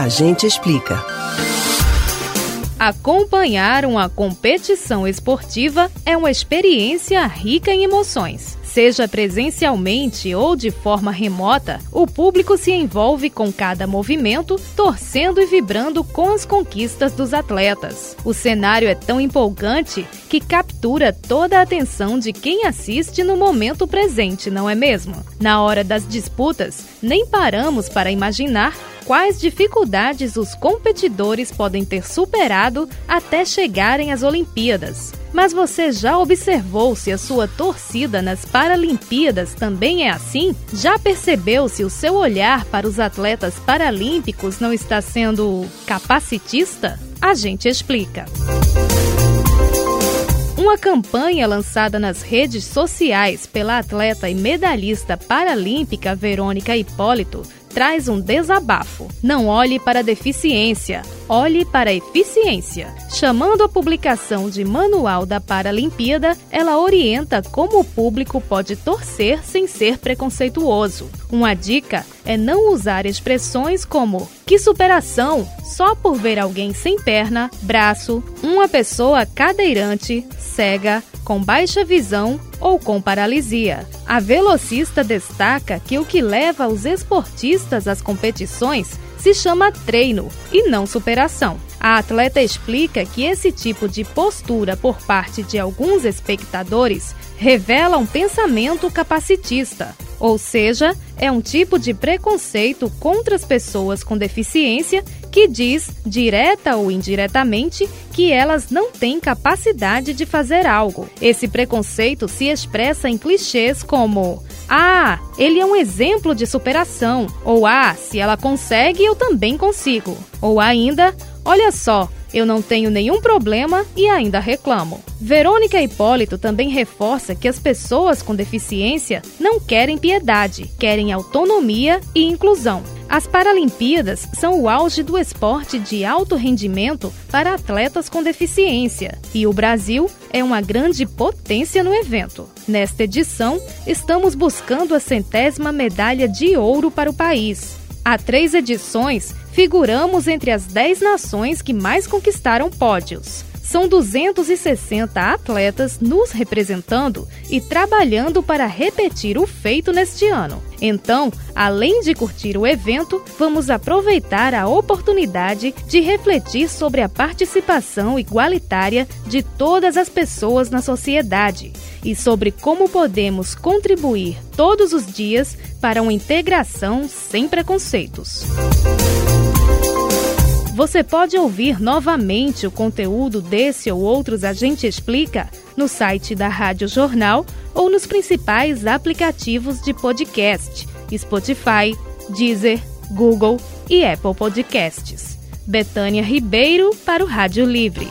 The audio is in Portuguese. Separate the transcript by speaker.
Speaker 1: A gente explica.
Speaker 2: Acompanhar uma competição esportiva é uma experiência rica em emoções. Seja presencialmente ou de forma remota, o público se envolve com cada movimento, torcendo e vibrando com as conquistas dos atletas. O cenário é tão empolgante que captura toda a atenção de quem assiste no momento presente, não é mesmo? Na hora das disputas, nem paramos para imaginar quais dificuldades os competidores podem ter superado até chegarem às Olimpíadas. Mas você já observou se a sua torcida nas Paralimpíadas também é assim? Já percebeu se o seu olhar para os atletas paralímpicos não está sendo capacitista? A gente explica. Uma campanha lançada nas redes sociais pela atleta e medalhista paralímpica Verônica Hipólito traz um desabafo. Não olhe para a deficiência, olhe para a eficiência. Chamando a publicação de Manual da Paralimpíada, ela orienta como o público pode torcer sem ser preconceituoso. Uma dica é não usar expressões como que superação só por ver alguém sem perna, braço, uma pessoa cadeirante, cega, com baixa visão ou com paralisia. A velocista destaca que o que leva os esportistas às competições se chama treino e não superação. A atleta explica que esse tipo de postura por parte de alguns espectadores revela um pensamento capacitista, ou seja, é um tipo de preconceito contra as pessoas com deficiência que diz, direta ou indiretamente, que elas não têm capacidade de fazer algo. Esse preconceito se expressa em clichês como: ah, ele é um exemplo de superação, ou ah, se ela consegue, eu também consigo, ou ainda, olha só, eu não tenho nenhum problema e ainda reclamo. Verônica Hipólito também reforça que as pessoas com deficiência não querem piedade, querem autonomia e inclusão. As Paralimpíadas são o auge do esporte de alto rendimento para atletas com deficiência e o Brasil é uma grande potência no evento. Nesta edição, estamos buscando a centésima medalha de ouro para o país. Há três edições, figuramos entre as dez nações que mais conquistaram pódios. São 260 atletas nos representando e trabalhando para repetir o feito neste ano. Então, além de curtir o evento, vamos aproveitar a oportunidade de refletir sobre a participação igualitária de todas as pessoas na sociedade e sobre como podemos contribuir todos os dias para uma integração sem preconceitos. Você pode ouvir novamente o conteúdo desse ou outros A Gente Explica no site da Rádio Jornal ou nos principais aplicativos de podcast: Spotify, Deezer, Google e Apple Podcasts. Betânia Ribeiro para o Rádio Livre.